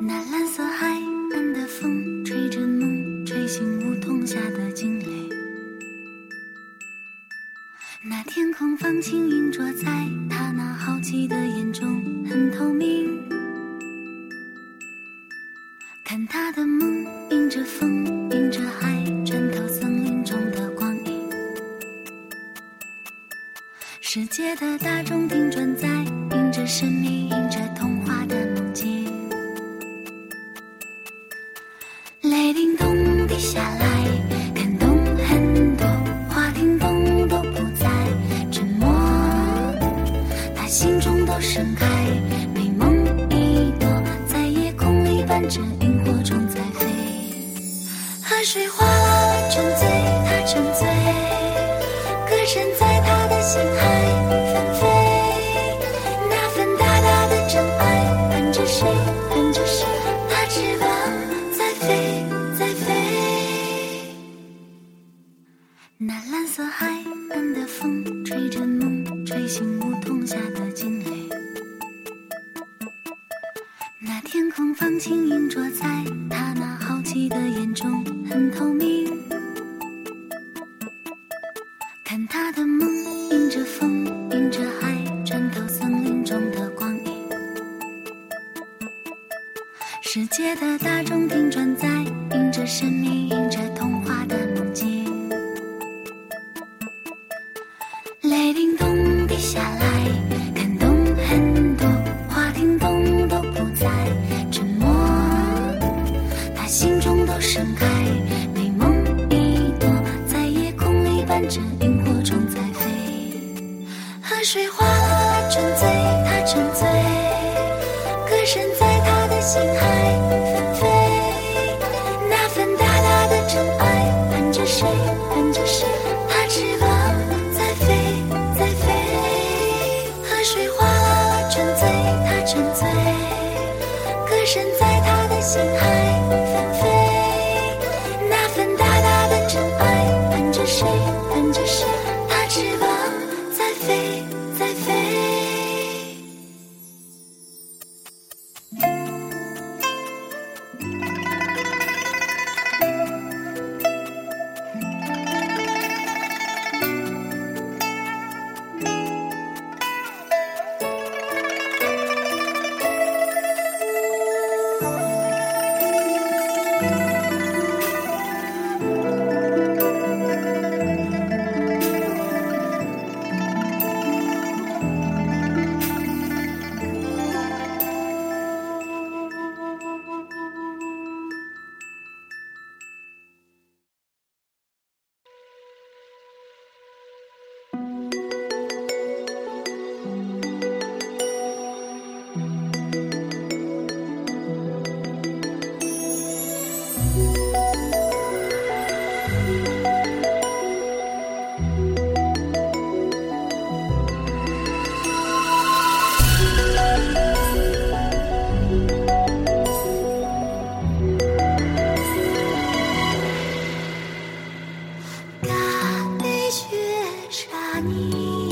那蓝色海岸的风，吹着梦，吹醒梧桐下的惊雷。那天空放晴，映着在他那好奇的眼中，很透明。看他的梦，迎着风，迎着海，穿透森林中的光影。世界的大钟停转在，迎着神秘，迎着童话的梦境。心中都盛开，美梦一朵，在夜空里伴着萤火虫在飞。河水哗啦啦沉醉，他沉醉，歌声在他的心海纷飞。那份大大的真爱，伴着谁，伴着谁，他的梦，心海 Bye.